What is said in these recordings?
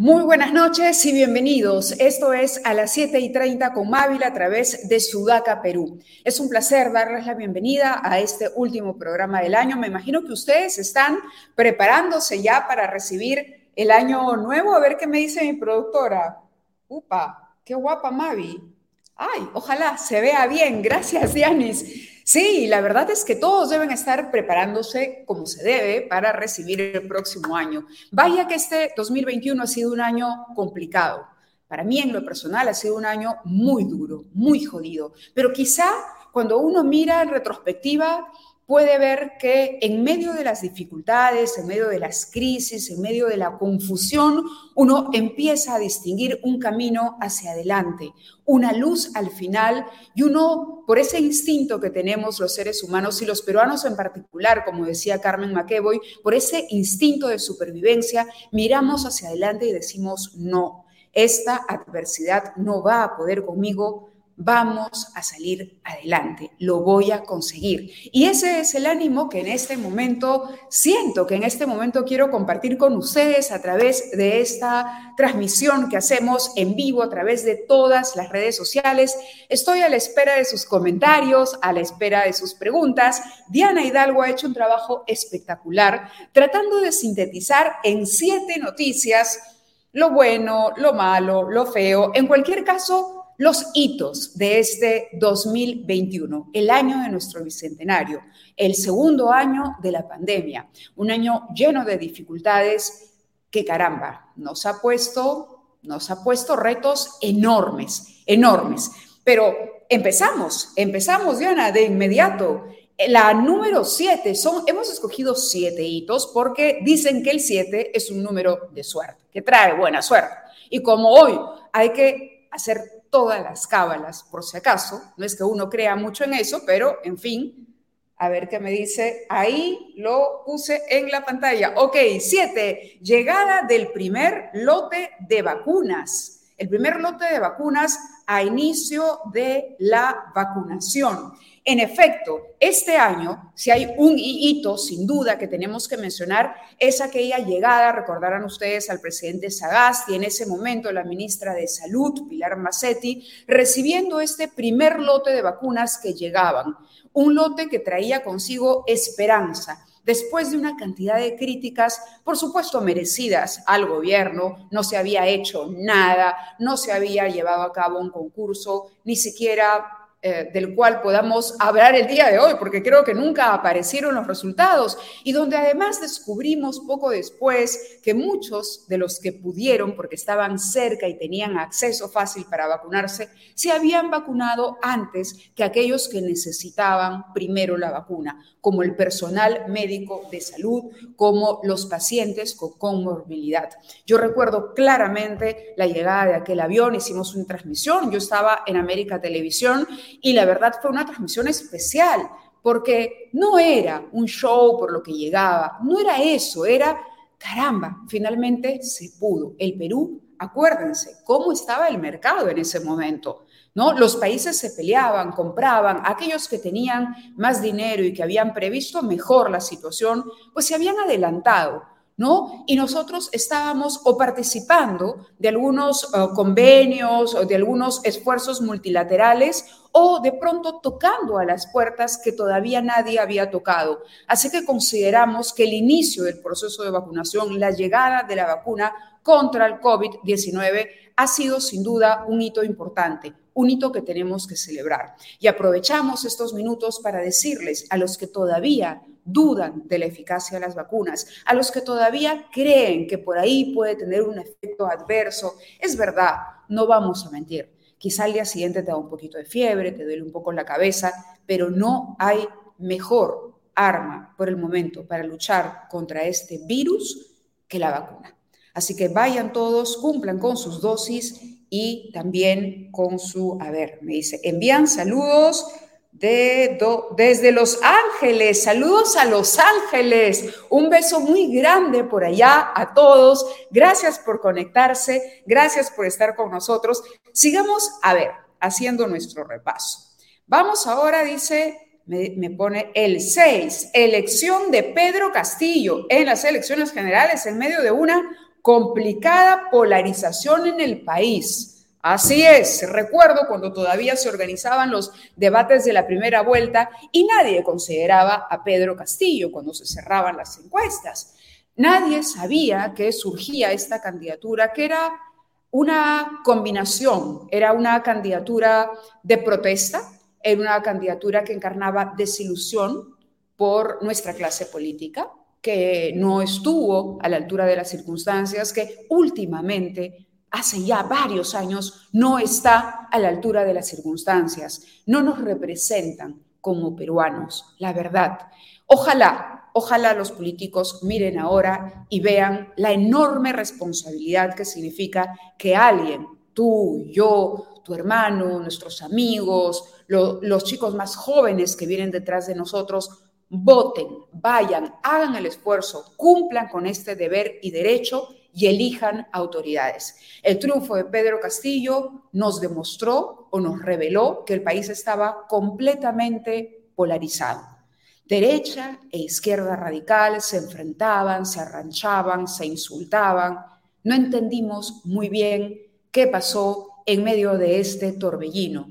Muy buenas noches y bienvenidos. Esto es a las 7 y 30 con Mávila a través de Sudaca, Perú. Es un placer darles la bienvenida a este último programa del año. Me imagino que ustedes están preparándose ya para recibir el año nuevo. A ver qué me dice mi productora. Upa, qué guapa Mavi. Ay, ojalá se vea bien. Gracias, Dianis. Sí, la verdad es que todos deben estar preparándose como se debe para recibir el próximo año. Vaya que este 2021 ha sido un año complicado. Para mí en lo personal ha sido un año muy duro, muy jodido, pero quizá cuando uno mira en retrospectiva puede ver que en medio de las dificultades, en medio de las crisis, en medio de la confusión, uno empieza a distinguir un camino hacia adelante, una luz al final y uno, por ese instinto que tenemos los seres humanos y los peruanos en particular, como decía Carmen McEvoy, por ese instinto de supervivencia, miramos hacia adelante y decimos, no, esta adversidad no va a poder conmigo, vamos a salir adelante, lo voy a conseguir. Y ese es el ánimo que en este momento siento, que en este momento quiero compartir con ustedes a través de esta transmisión que hacemos en vivo a través de todas las redes sociales. Estoy a la espera de sus comentarios, a la espera de sus preguntas. Diana Hidalgo ha hecho un trabajo espectacular tratando de sintetizar en siete noticias lo bueno, lo malo, lo feo, en cualquier caso, los hitos de este 2021, el año de nuestro bicentenario, el segundo año de la pandemia, un año lleno de dificultades que caramba, nos ha puesto, nos ha puesto retos enormes, enormes. Pero empezamos, empezamos, Diana, de inmediato. La número siete, son, hemos escogido siete hitos porque dicen que el siete es un número de suerte, que trae buena suerte. Y como hoy hay que hacer todas las cábalas, por si acaso. No es que uno crea mucho en eso, pero en fin, a ver qué me dice. Ahí lo puse en la pantalla. Ok, siete, llegada del primer lote de vacunas. El primer lote de vacunas a inicio de la vacunación. En efecto, este año, si hay un hito sin duda que tenemos que mencionar, es aquella llegada, recordarán ustedes, al presidente Sagasti, en ese momento la ministra de Salud, Pilar Massetti, recibiendo este primer lote de vacunas que llegaban. Un lote que traía consigo esperanza, después de una cantidad de críticas, por supuesto merecidas al gobierno, no se había hecho nada, no se había llevado a cabo un concurso, ni siquiera eh, del cual podamos hablar el día de hoy, porque creo que nunca aparecieron los resultados, y donde además descubrimos poco después que muchos de los que pudieron, porque estaban cerca y tenían acceso fácil para vacunarse, se habían vacunado antes que aquellos que necesitaban primero la vacuna, como el personal médico de salud, como los pacientes con comorbilidad. Yo recuerdo claramente la llegada de aquel avión, hicimos una transmisión, yo estaba en América Televisión, y la verdad fue una transmisión especial, porque no era un show por lo que llegaba, no era eso, era, caramba, finalmente se pudo. El Perú, acuérdense, cómo estaba el mercado en ese momento. ¿No? Los países se peleaban, compraban, aquellos que tenían más dinero y que habían previsto mejor la situación, pues se habían adelantado. ¿No? Y nosotros estábamos o participando de algunos eh, convenios o de algunos esfuerzos multilaterales o de pronto tocando a las puertas que todavía nadie había tocado. Así que consideramos que el inicio del proceso de vacunación, la llegada de la vacuna contra el COVID-19 ha sido sin duda un hito importante, un hito que tenemos que celebrar. Y aprovechamos estos minutos para decirles a los que todavía dudan de la eficacia de las vacunas, a los que todavía creen que por ahí puede tener un efecto adverso. Es verdad, no vamos a mentir. Quizá al día siguiente te da un poquito de fiebre, te duele un poco la cabeza, pero no hay mejor arma por el momento para luchar contra este virus que la vacuna. Así que vayan todos, cumplan con sus dosis y también con su, a ver, me dice, envían saludos desde Los Ángeles. Saludos a Los Ángeles. Un beso muy grande por allá a todos. Gracias por conectarse. Gracias por estar con nosotros. Sigamos, a ver, haciendo nuestro repaso. Vamos ahora, dice, me, me pone el 6, elección de Pedro Castillo en las elecciones generales en medio de una complicada polarización en el país. Así es, recuerdo cuando todavía se organizaban los debates de la primera vuelta y nadie consideraba a Pedro Castillo cuando se cerraban las encuestas. Nadie sabía que surgía esta candidatura, que era una combinación, era una candidatura de protesta, era una candidatura que encarnaba desilusión por nuestra clase política, que no estuvo a la altura de las circunstancias, que últimamente, hace ya varios años, no está a la altura de las circunstancias, no nos representan como peruanos, la verdad. Ojalá, ojalá los políticos miren ahora y vean la enorme responsabilidad que significa que alguien, tú, yo, tu hermano, nuestros amigos, los chicos más jóvenes que vienen detrás de nosotros, voten, vayan, hagan el esfuerzo, cumplan con este deber y derecho y elijan autoridades. El triunfo de Pedro Castillo nos demostró o nos reveló que el país estaba completamente polarizado. Derecha e izquierda radical se enfrentaban, se arranchaban, se insultaban. No entendimos muy bien qué pasó en medio de este torbellino,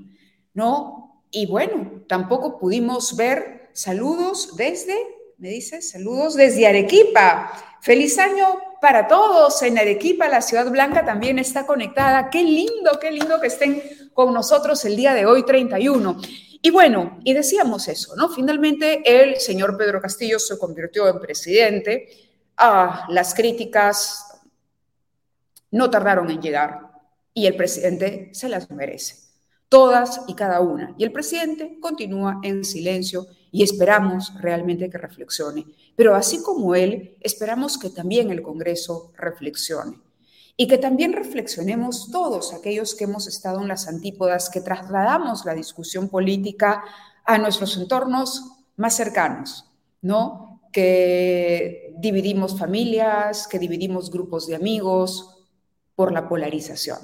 ¿no? Y bueno, tampoco pudimos ver Saludos desde, me dice, saludos desde Arequipa. Feliz año para todos en Arequipa, la ciudad blanca también está conectada. Qué lindo, qué lindo que estén con nosotros el día de hoy, 31. Y bueno, y decíamos eso, ¿no? Finalmente el señor Pedro Castillo se convirtió en presidente. Ah, las críticas no tardaron en llegar y el presidente se las merece, todas y cada una. Y el presidente continúa en silencio y esperamos realmente que reflexione. Pero así como él, esperamos que también el Congreso reflexione y que también reflexionemos todos aquellos que hemos estado en las antípodas, que trasladamos la discusión política a nuestros entornos más cercanos, ¿no? Que dividimos familias, que dividimos grupos de amigos por la polarización.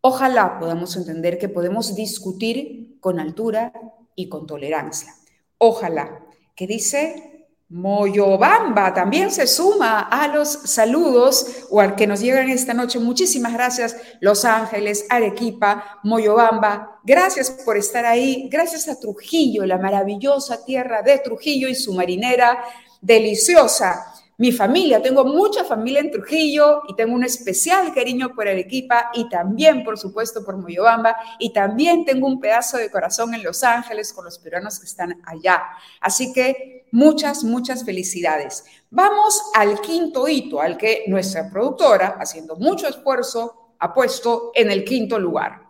Ojalá podamos entender que podemos discutir con altura y con tolerancia Ojalá, que dice Moyobamba también se suma a los saludos o al que nos llegan esta noche. Muchísimas gracias, Los Ángeles, Arequipa, Moyobamba. Gracias por estar ahí. Gracias a Trujillo, la maravillosa tierra de Trujillo y su marinera deliciosa mi familia. Tengo mucha familia en Trujillo y tengo un especial cariño por Arequipa y también, por supuesto, por Moyobamba y también tengo un pedazo de corazón en Los Ángeles con los peruanos que están allá. Así que muchas, muchas felicidades. Vamos al quinto hito, al que nuestra productora, haciendo mucho esfuerzo, ha puesto en el quinto lugar.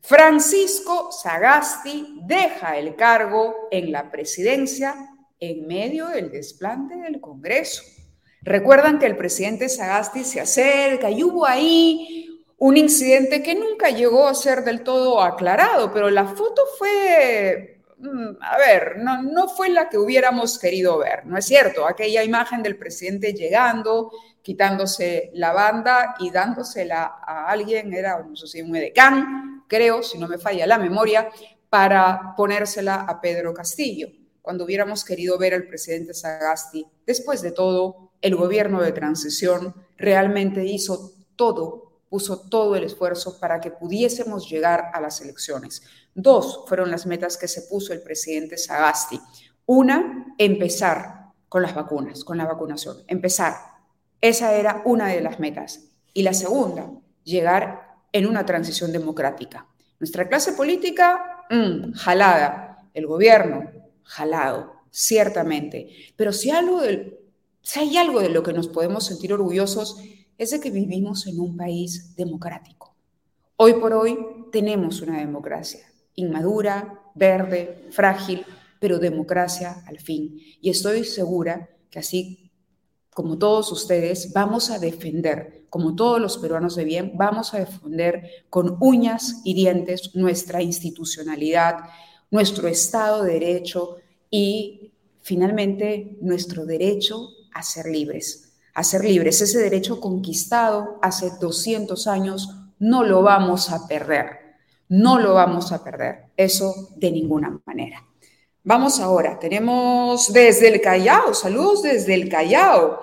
Francisco Sagasti deja el cargo en la presidencia en medio del desplante del Congreso. Recuerdan que el presidente Sagasti se acerca y hubo ahí un incidente que nunca llegó a ser del todo aclarado, pero la foto fue, mm, a ver, no, no fue la que hubiéramos querido ver, ¿no es cierto? Aquella imagen del presidente llegando, quitándose la banda y dándosela a alguien, era, no sé si un edecán, creo, si no me falla la memoria, para ponérsela a Pedro Castillo cuando hubiéramos querido ver al presidente Sagasti. Después de todo, el gobierno de transición realmente hizo todo, puso todo el esfuerzo para que pudiésemos llegar a las elecciones. Dos fueron las metas que se puso el presidente Sagasti. Una, empezar con las vacunas, con la vacunación, empezar. Esa era una de las metas. Y la segunda, llegar en una transición democrática. Nuestra clase política, mm, jalada. El gobierno, jalado, ciertamente. Pero si, algo si hay algo de lo que nos podemos sentir orgullosos es de que vivimos en un país democrático. Hoy por hoy tenemos una democracia inmadura, verde, frágil, pero democracia al fin. Y estoy segura que así como todos ustedes, vamos a defender, como todos los peruanos de bien, vamos a defender con uñas y dientes nuestra institucionalidad, nuestro Estado de Derecho y finalmente nuestro derecho a ser libres. A ser libres, ese derecho conquistado hace 200 años, no lo vamos a perder. No lo vamos a perder. Eso de ninguna manera. Vamos ahora, tenemos desde el Callao, saludos desde el Callao.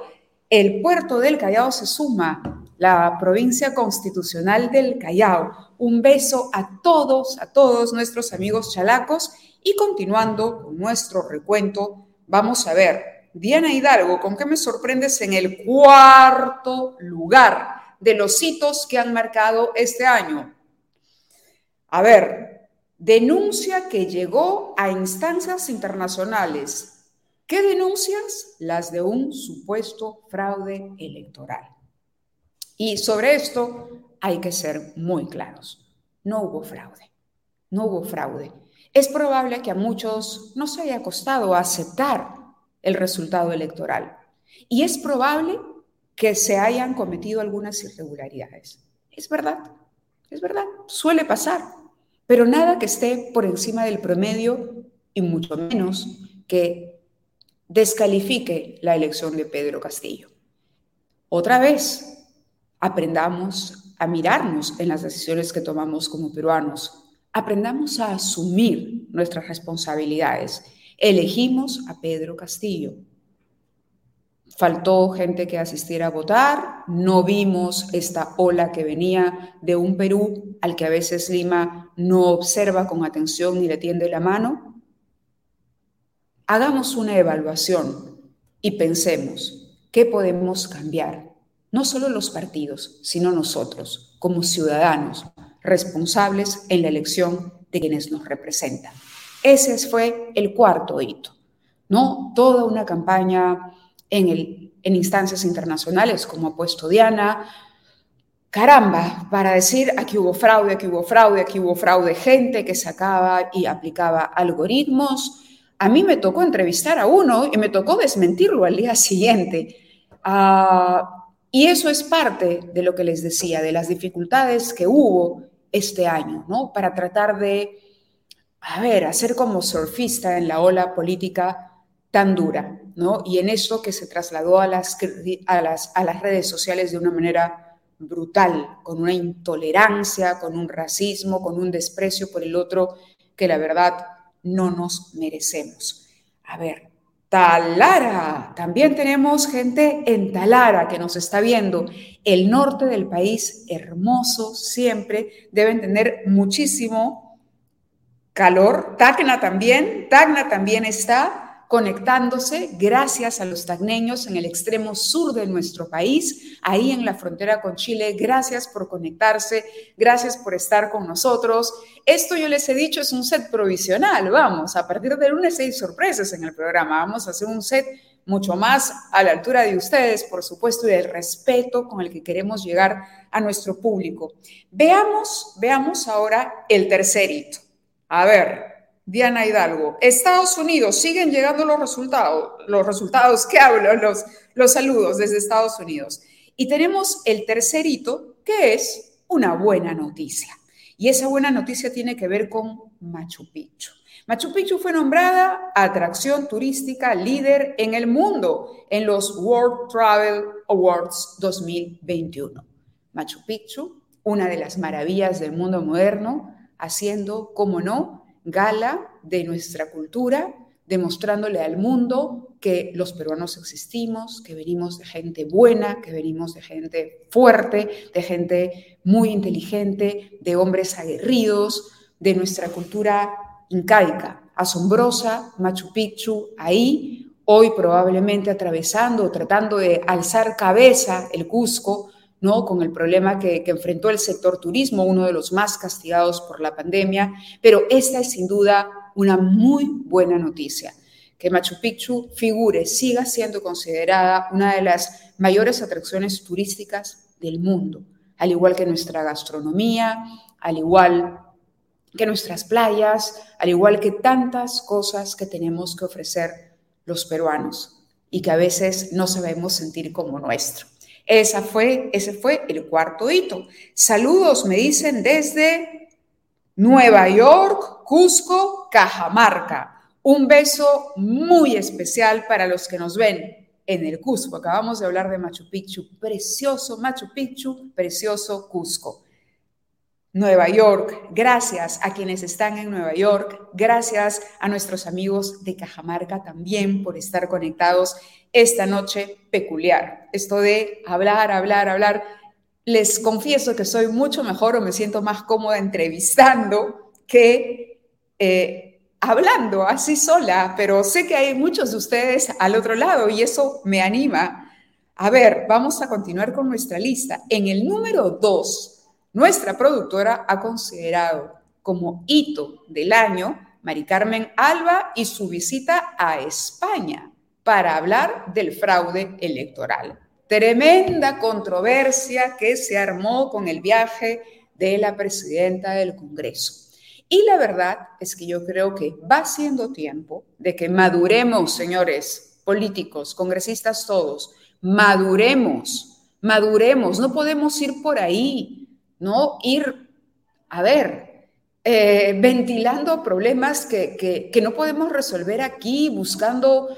el puerto del Callao se suma, la provincia constitucional del Callao. Un beso a todos, a todos nuestros amigos chalacos y continuando con nuestro recuento, vamos a ver, Diana Hidalgo, ¿con qué me sorprendes en el cuarto lugar de los hitos que han marcado este año? A ver, denuncia que llegó a instancias internacionales ¿Qué denuncias? Las de un supuesto fraude electoral. Y sobre esto hay que ser muy claros. No hubo fraude. No hubo fraude. Es probable que a muchos no se haya costado aceptar el resultado electoral. Y es probable que se hayan cometido algunas irregularidades. Es verdad, es verdad, suele pasar, pero nada que esté por encima del promedio y mucho menos que descalifique la elección de Pedro Castillo. Otra vez, aprendamos a mirarnos en las decisiones que tomamos como peruanos. Aprendamos a asumir nuestras responsabilidades. Elegimos a Pedro Castillo. Faltó gente que asistiera a votar, no vimos esta ola que venía de un Perú al que a veces Lima no observa con atención ni le tiende la mano hagamos una evaluación y pensemos qué podemos cambiar, no solo los partidos, sino nosotros, como ciudadanos responsables en la elección de quienes nos representan. Ese fue el cuarto hito, ¿no? Toda una campaña en, el, en instancias internacionales, como ha puesto Diana, caramba, para decir aquí hubo fraude, aquí hubo fraude, aquí hubo fraude, gente que sacaba y aplicaba algoritmos, a mí me tocó entrevistar a uno y me tocó desmentirlo al día siguiente. Ah, y eso es parte de lo que les decía, de las dificultades que hubo este año, ¿no? Para tratar de, a ver, hacer como surfista en la ola política tan dura, ¿no? Y en eso que se trasladó a las, a las, a las redes sociales de una manera brutal, con una intolerancia, con un racismo, con un desprecio por el otro, que la verdad no nos merecemos. A ver, Talara, también tenemos gente en Talara que nos está viendo. El norte del país, hermoso siempre, deben tener muchísimo calor. Tacna también, Tacna también está conectándose gracias a los tagneños en el extremo sur de nuestro país, ahí en la frontera con Chile. Gracias por conectarse, gracias por estar con nosotros. Esto yo les he dicho es un set provisional, vamos, a partir de lunes hay sorpresas en el programa, vamos a hacer un set mucho más a la altura de ustedes, por supuesto, y del respeto con el que queremos llegar a nuestro público. Veamos, veamos ahora el tercer hito. A ver, Diana Hidalgo. Estados Unidos, siguen llegando los resultados, los resultados que hablo, los, los saludos desde Estados Unidos. Y tenemos el tercer hito, que es una buena noticia. Y esa buena noticia tiene que ver con Machu Picchu. Machu Picchu fue nombrada atracción turística líder en el mundo en los World Travel Awards 2021. Machu Picchu, una de las maravillas del mundo moderno, haciendo, como no, gala de nuestra cultura, demostrándole al mundo que los peruanos existimos, que venimos de gente buena, que venimos de gente fuerte, de gente muy inteligente, de hombres aguerridos, de nuestra cultura incaica, asombrosa, Machu Picchu, ahí, hoy probablemente atravesando tratando de alzar cabeza el Cusco, ¿no? con el problema que, enfrentó el sector turismo, uno de los más castigados por la pandemia, pero esta es sin duda una muy buena noticia, que Machu Picchu figure, siga siendo considerada una de las mayores atracciones turísticas del mundo, al igual que nuestra gastronomía, al igual que nuestras playas, al igual que tantas cosas que tenemos que ofrecer los peruanos y que a veces no sabemos sentir como nuestro. Esa fue, ese fue el cuarto hito. Saludos, me dicen desde Nueva York, Cusco, Cajamarca. Un beso muy especial para los que nos ven en el Cusco. Acabamos de hablar de Machu Picchu. Precioso Machu Picchu, precioso Cusco. Nueva York, gracias a quienes están en Nueva York, gracias a nuestros amigos de Cajamarca también por estar conectados esta noche peculiar. Esto de hablar, hablar, hablar, les confieso que soy mucho mejor o me siento más cómoda entrevistando que eh, hablando así sola, pero sé que hay muchos de ustedes al otro lado y eso me anima. A ver, vamos a continuar con nuestra lista. En el número dos, nuestra productora ha considerado como hito del año Mari Carmen Alba y su visita a España para hablar del fraude electoral. Tremenda controversia que se armó con el viaje de la presidenta del Congreso. Y la verdad es que yo creo que va siendo tiempo de que maduremos, señores políticos, congresistas todos, maduremos, maduremos, no podemos ir por ahí ¿no? Ir, a ver, eh, ventilando problemas que, que no podemos resolver aquí, buscando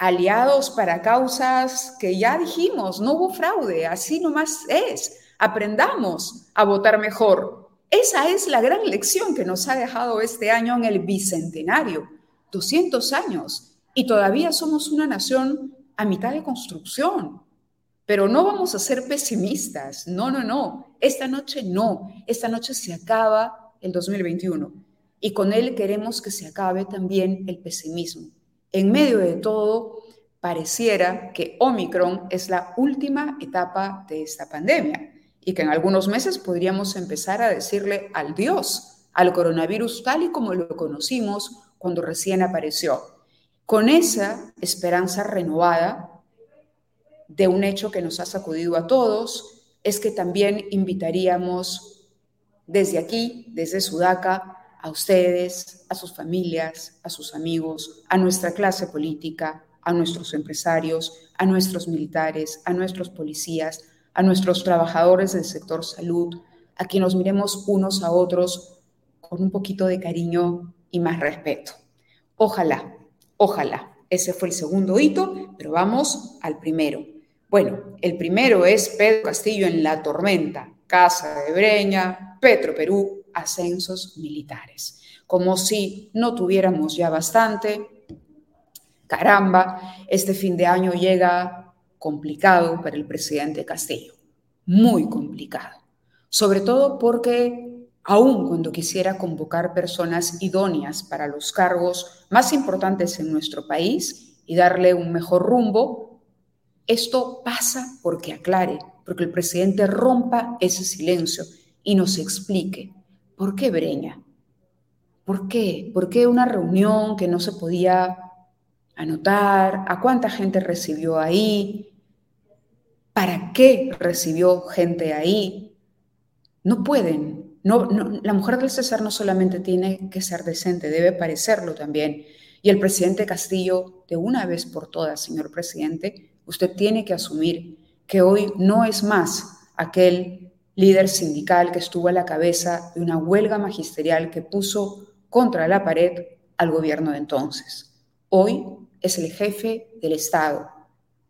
aliados para causas que ya dijimos, no hubo fraude, así nomás es. Aprendamos a votar mejor. Esa es la gran lección que nos ha dejado este año en el bicentenario, 200 años, y todavía somos una nación a mitad de construcción. Pero no vamos a ser pesimistas, no, no, no, esta noche no, esta noche se acaba el 2021 y con él queremos que se acabe también el pesimismo. En medio de todo, pareciera que Omicron es la última etapa de esta pandemia y que en algunos meses podríamos empezar a decirle al Dios al coronavirus tal y como lo conocimos cuando recién apareció. Con esa esperanza renovada, de un hecho que nos ha sacudido a todos, es que también invitaríamos desde aquí, desde Sudaca, a ustedes, a sus familias, a sus amigos, a nuestra clase política, a nuestros empresarios, a nuestros militares, a nuestros policías, a nuestros trabajadores del sector salud, a que nos miremos unos a otros con un poquito de cariño y más respeto. Ojalá, ojalá. Ese fue el segundo hito, pero vamos al primero. Bueno, el primero es Pedro Castillo en la tormenta, Casa de Breña, Petro Perú, ascensos militares. Como si no tuviéramos ya bastante. Caramba, este fin de año llega complicado para el presidente Castillo, muy complicado. Sobre todo porque aun cuando quisiera convocar personas idóneas para los cargos más importantes en nuestro país y darle un mejor rumbo, esto pasa porque aclare, porque el presidente rompa ese silencio y nos explique por qué Breña, por qué, por qué una reunión que no se podía anotar, a cuánta gente recibió ahí, para qué recibió gente ahí. No pueden, no, la mujer del César no solamente tiene que ser decente, debe parecerlo también. Y el presidente Castillo, de una vez por todas, señor presidente, usted tiene que asumir que hoy no es más aquel líder sindical que estuvo a la cabeza de una huelga magisterial que puso contra la pared al gobierno de entonces. Hoy es el jefe del Estado,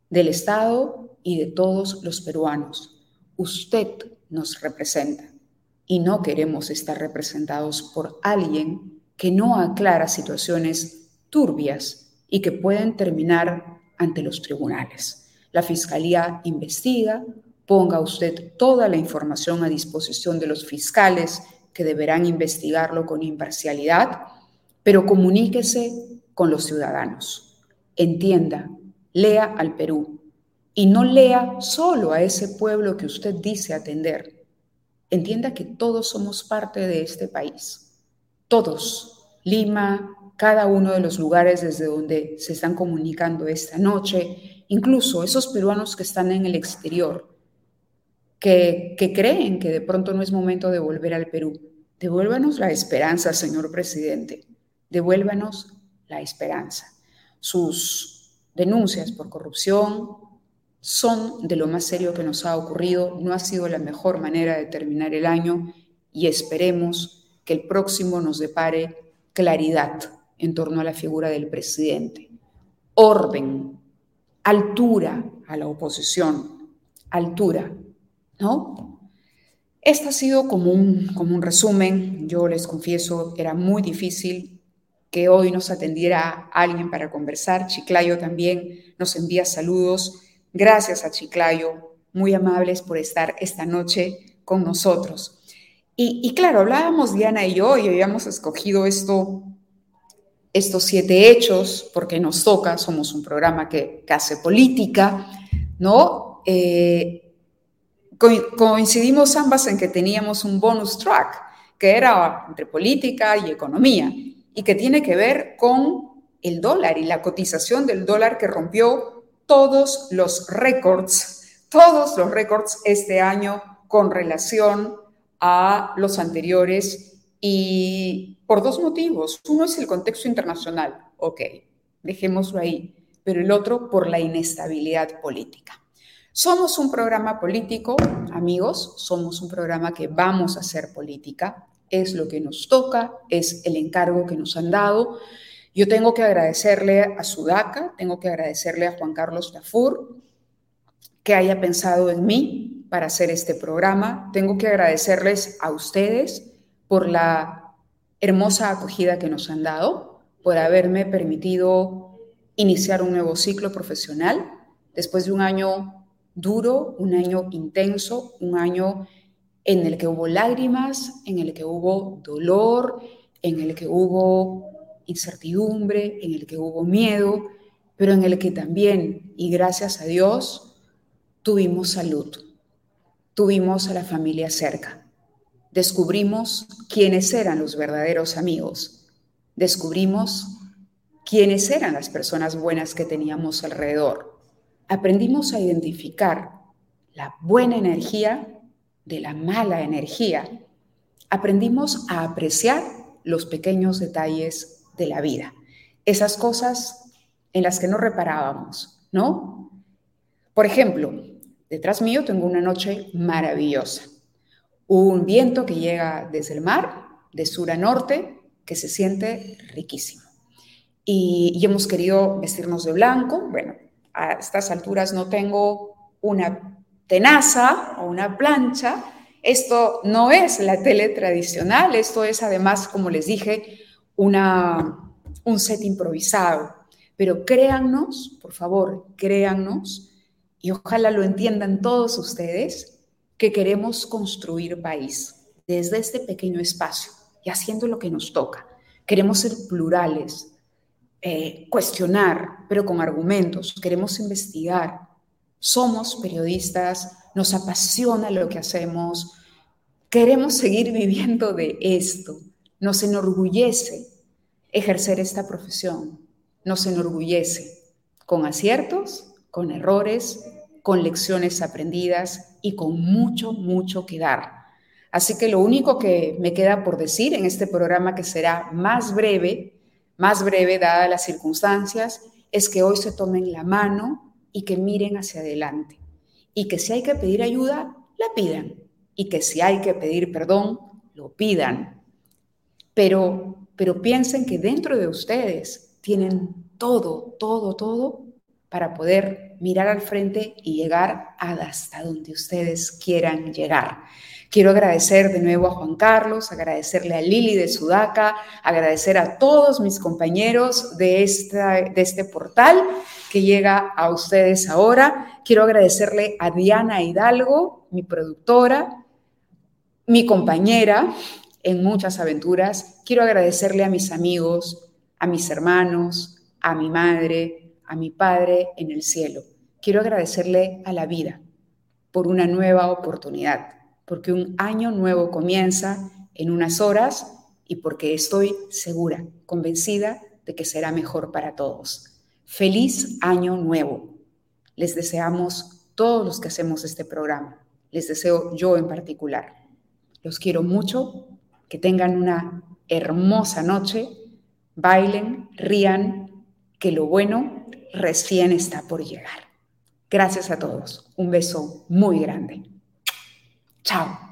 del Estado y de todos los peruanos. Usted nos representa y no queremos estar representados por alguien que no aclara situaciones turbias y que pueden terminar ante los tribunales. La Fiscalía investiga, ponga usted toda la información a disposición de los fiscales que deberán investigarlo con imparcialidad, pero comuníquese con los ciudadanos. Entienda, lea al Perú y no lea solo a ese pueblo que usted dice atender. Entienda que todos somos parte de este país. Todos. Lima, cada uno de los lugares desde donde se están comunicando esta noche, incluso esos peruanos que están en el exterior, que, creen que de pronto no es momento de volver al Perú. Devuélvanos la esperanza, señor presidente. Devuélvanos la esperanza. Sus denuncias por corrupción son de lo más serio que nos ha ocurrido. No ha sido la mejor manera de terminar el año y esperemos que el próximo nos depare claridad en torno a la figura del presidente. Orden, altura a la oposición, altura, ¿no? Este ha sido como un, como un resumen. Yo les confieso, era muy difícil que hoy nos atendiera alguien para conversar. Chiclayo también nos envía saludos. Gracias a Chiclayo, muy amables por estar esta noche con nosotros. Y, claro, hablábamos Diana y yo y habíamos escogido esto, estos siete hechos porque nos toca, somos un programa que, hace política, ¿no? Eh, coincidimos ambas en que teníamos un bonus track, que era entre política y economía, y que tiene que ver con el dólar y la cotización del dólar que rompió todos los récords, todos los récords este año con relación a los anteriores y por dos motivos. Uno es el contexto internacional, ok, dejémoslo ahí, pero el otro por la inestabilidad política. Somos un programa político, amigos, somos un programa que vamos a hacer política, es lo que nos toca, es el encargo que nos han dado. Yo tengo que agradecerle a Sudaca, tengo que agradecerle a Juan Carlos Tafur que haya pensado en mí, para hacer este programa. Tengo que agradecerles a ustedes por la hermosa acogida que nos han dado, por haberme permitido iniciar un nuevo ciclo profesional después de un año duro, un año intenso, un año en el que hubo lágrimas, en el que hubo dolor, en el que hubo incertidumbre, en el que hubo miedo, pero en el que también, y gracias a Dios, tuvimos salud tuvimos a la familia cerca. Descubrimos quiénes eran los verdaderos amigos. Descubrimos quiénes eran las personas buenas que teníamos alrededor. Aprendimos a identificar la buena energía de la mala energía. Aprendimos a apreciar los pequeños detalles de la vida. Esas cosas en las que no reparábamos, ¿no? Por ejemplo, Detrás mío tengo una noche maravillosa. Un viento que llega desde el mar, de sur a norte, que se siente riquísimo. Y, hemos querido vestirnos de blanco. Bueno, a estas alturas no tengo una tenaza o una plancha. Esto no es la tele tradicional, esto es además, como les dije, una, un set improvisado. Pero créannos, por favor, créannos y ojalá lo entiendan todos ustedes, que queremos construir país desde este pequeño espacio y haciendo lo que nos toca. Queremos ser plurales, eh, cuestionar, pero con argumentos, queremos investigar. Somos periodistas, nos apasiona lo que hacemos, queremos seguir viviendo de esto, nos enorgullece ejercer esta profesión, nos enorgullece con aciertos con errores, con lecciones aprendidas y con mucho, mucho que dar. Así que lo único que me queda por decir en este programa que será más breve, más breve dadas las circunstancias, es que hoy se tomen la mano y que miren hacia adelante. Y que si hay que pedir ayuda, la pidan. Y que si hay que pedir perdón, lo pidan. Pero, pero piensen que dentro de ustedes tienen todo, todo, todo para poder mirar al frente y llegar hasta donde ustedes quieran llegar. Quiero agradecer de nuevo a Juan Carlos, agradecerle a Lili de Sudaca, agradecer a todos mis compañeros de, de este portal que llega a ustedes ahora. Quiero agradecerle a Diana Hidalgo, mi productora, mi compañera en muchas aventuras. Quiero agradecerle a mis amigos, a mis hermanos, a mi madre, a mi Padre en el cielo. Quiero agradecerle a la vida por una nueva oportunidad, porque un año nuevo comienza en unas horas y porque estoy segura, convencida de que será mejor para todos. Feliz año nuevo. Les deseamos todos los que hacemos este programa. Les deseo yo en particular. Los quiero mucho, que tengan una hermosa noche, bailen, rían, que lo bueno recién está por llegar. Gracias a todos. Un beso muy grande. Ciao。